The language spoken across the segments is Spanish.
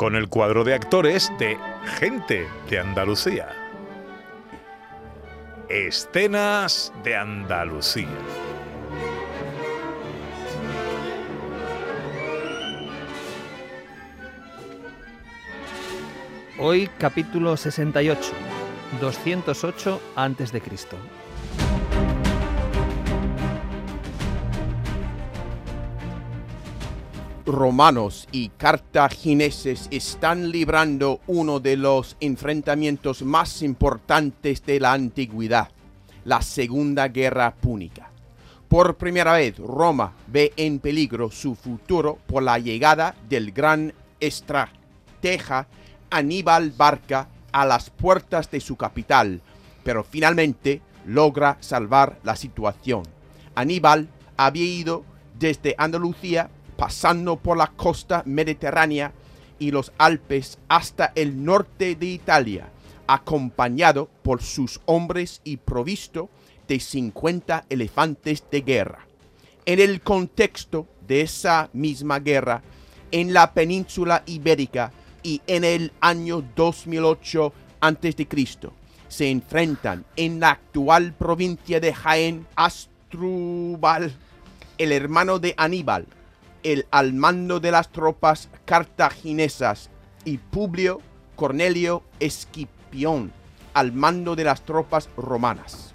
Con el cuadro de actores de Gente de Andalucía. Escenas de Andalucía. Hoy capítulo 68, 208 a.C. romanos y cartagineses están librando uno de los enfrentamientos más importantes de la antigüedad, la Segunda Guerra Púnica. Por primera vez, Roma ve en peligro su futuro por la llegada del gran estratega Aníbal Barca a las puertas de su capital, pero finalmente logra salvar la situación. Aníbal había ido desde Andalucía pasando por la costa mediterránea y los Alpes hasta el norte de Italia, acompañado por sus hombres y provisto de 50 elefantes de guerra. En el contexto de esa misma guerra, en la península ibérica y en el año 2008 a.C., se enfrentan en la actual provincia de Jaén Astrubal, el hermano de Aníbal, el al mando de las tropas cartaginesas y Publio Cornelio Escipión al mando de las tropas romanas.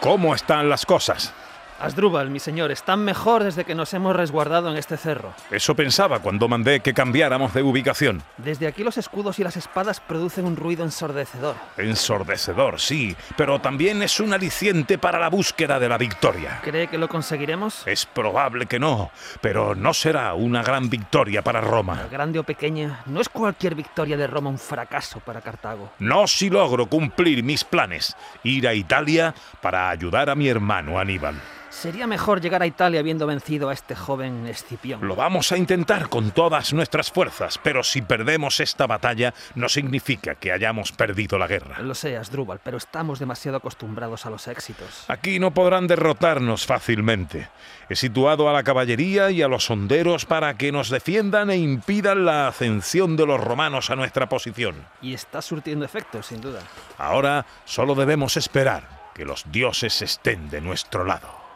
¿Cómo están las cosas? Asdrúbal, mi señor, están mejor desde que nos hemos resguardado en este cerro. Eso pensaba cuando mandé que cambiáramos de ubicación. Desde aquí los escudos y las espadas producen un ruido ensordecedor. Ensordecedor, sí, pero también es un aliciente para la búsqueda de la victoria. ¿Cree que lo conseguiremos? Es probable que no, pero no será una gran victoria para Roma. Grande o pequeña, no es cualquier victoria de Roma un fracaso para Cartago. No si logro cumplir mis planes, ir a Italia para ayudar a mi hermano Aníbal. Sería mejor llegar a Italia habiendo vencido a este joven Escipión. Lo vamos a intentar con todas nuestras fuerzas, pero si perdemos esta batalla no significa que hayamos perdido la guerra. Lo sé, Asdrúbal, pero estamos demasiado acostumbrados a los éxitos. Aquí no podrán derrotarnos fácilmente. He situado a la caballería y a los honderos para que nos defiendan e impidan la ascensión de los romanos a nuestra posición. Y está surtiendo efecto, sin duda. Ahora solo debemos esperar que los dioses estén de nuestro lado.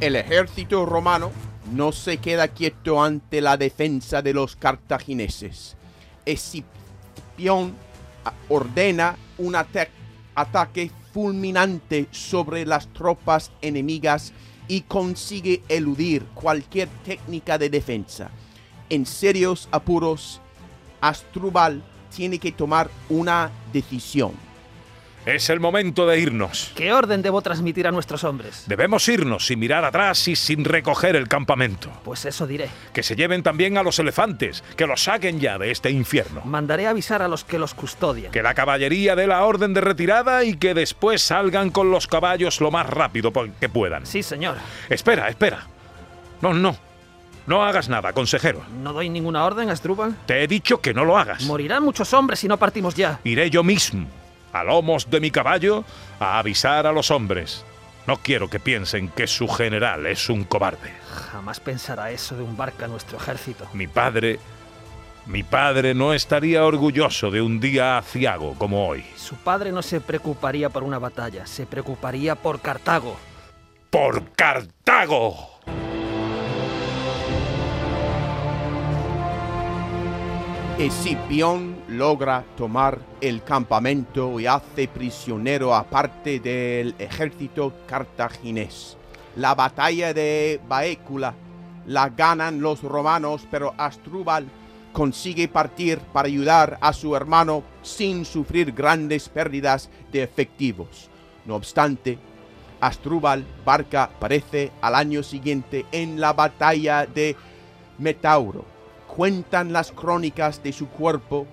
El ejército romano no se queda quieto ante la defensa de los cartagineses. Escipión ah, ordena un ata- ataque fulminante sobre las tropas enemigas y consigue eludir cualquier técnica de defensa. En serios apuros, Astrubal tiene que tomar una decisión. Es el momento de irnos. ¿Qué orden debo transmitir a nuestros hombres? Debemos irnos sin mirar atrás y sin recoger el campamento. Pues eso diré. Que se lleven también a los elefantes, que los saquen ya de este infierno. Mandaré avisar a los que los custodian. Que la caballería dé la orden de retirada y que después salgan con los caballos lo más rápido que puedan. Sí, señor. Espera, espera. No, no. No hagas nada, consejero. ¿No doy ninguna orden, Asdrúbal? Te he dicho que no lo hagas. Morirán muchos hombres si no partimos ya. Iré yo mismo, a lomos de mi caballo, a avisar a los hombres. No quiero que piensen que su general es un cobarde. Jamás pensará eso de un barca nuestro ejército. Mi padre, mi padre no estaría orgulloso de un día aciago como hoy. Su padre no se preocuparía por una batalla, se preocuparía por Cartago. ¡Por Cartago! Escipión logra tomar el campamento y hace prisionero a parte del ejército cartaginés. La batalla de Baécula la ganan los romanos, pero Astrubal consigue partir para ayudar a su hermano sin sufrir grandes pérdidas de efectivos. No obstante, Astrubal Barca aparece al año siguiente en la batalla de Metauro. Cuentan las crónicas de su cuerpo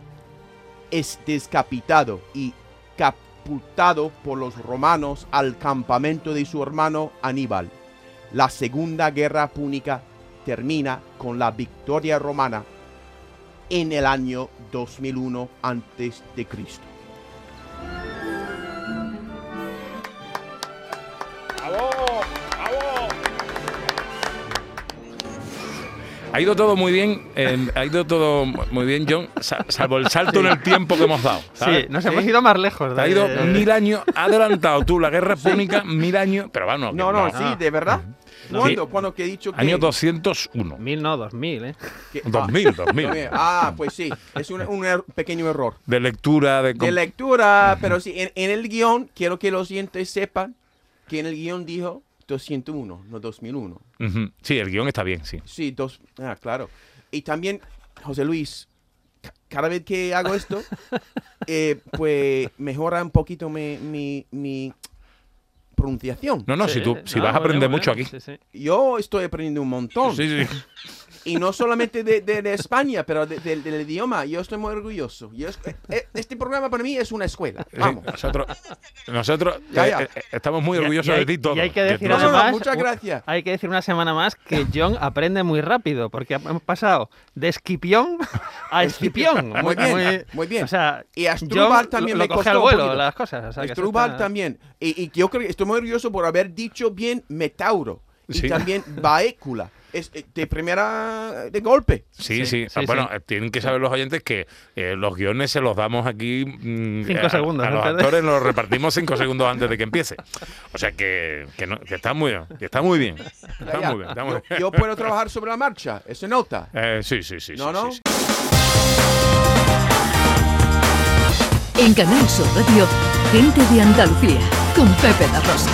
es descapitado y caputado por los romanos al campamento de su hermano Aníbal. La segunda guerra púnica termina con la victoria romana en el año 2001 antes Ha ido todo muy bien, eh, ha ido todo muy bien, John, sa- salvo el salto en el tiempo que hemos dado. ¿sabes? Sí, nos hemos ido más lejos. Te ha ido mil años, ha adelantado tú la guerra púnica mil años, pero bueno, No, que no, sí, de verdad. ¿Cuándo? ¿Cuándo que he dicho que...? Año 201. Mil no, dos mil, ¿eh? que- 2000, 2000. Ah, pues sí, es un, un er- pequeño error. De lectura, de... De lectura, pero sí, en, en el guion, quiero que los oyentes sepan que en el guion dijo 201, no 2001. Ujú. Sí, el guion está bien, sí. Sí, dos. Ah, claro. Y también, José Luis, ca- cada vez que hago esto, eh, pues mejora un poquito mi, mi, mi pronunciación. No, no, Sí, si tú si no, vas a aprender bueno, mucho aquí. sí, sí. Yo estoy aprendiendo un montón. Sí, sí. Y no solamente de, de- de España, pero de- de- del idioma. Yo estoy muy orgulloso. Yo es- eh, este programa para mí es una escuela. Sí, Vamos. nosotros nosotros Ya, eh, ya. eh, estamos muy orgullosos y hay- de ti todos. y hay que decir No, no, muchas gracias. Hay que decir una semana más que John aprende muy rápido, porque hemos pasado de esquipión a escipión. Muy bien, muy bien. O sea, Y Asdrúbal John también lo, me costó al vuelo las cosas. O sea, que está- también. Y, y yo creo que estoy muy orgulloso por haber dicho bien Metauro. Y Sí. también Baécula. Es eh, de primera de golpe. Sí, sí. Sí, Ah, sí, bueno, sí. eh, tienen que saber los oyentes que eh, los guiones se los damos aquí. mm, Cinco a- segundos A, los antes de- actores los repartimos cinco segundos antes de que empiece. O sea que, que, no- que está, muy, que está muy bien. Está Ya, muy bien. está muy yo, bien. yo puedo trabajar sobre la marcha. Eso nota. Eh, sí, sí, sí. No, sí, no. sí, sí. En Canal Sur Radio, gente de Andalucía, con Pepe da Rosa.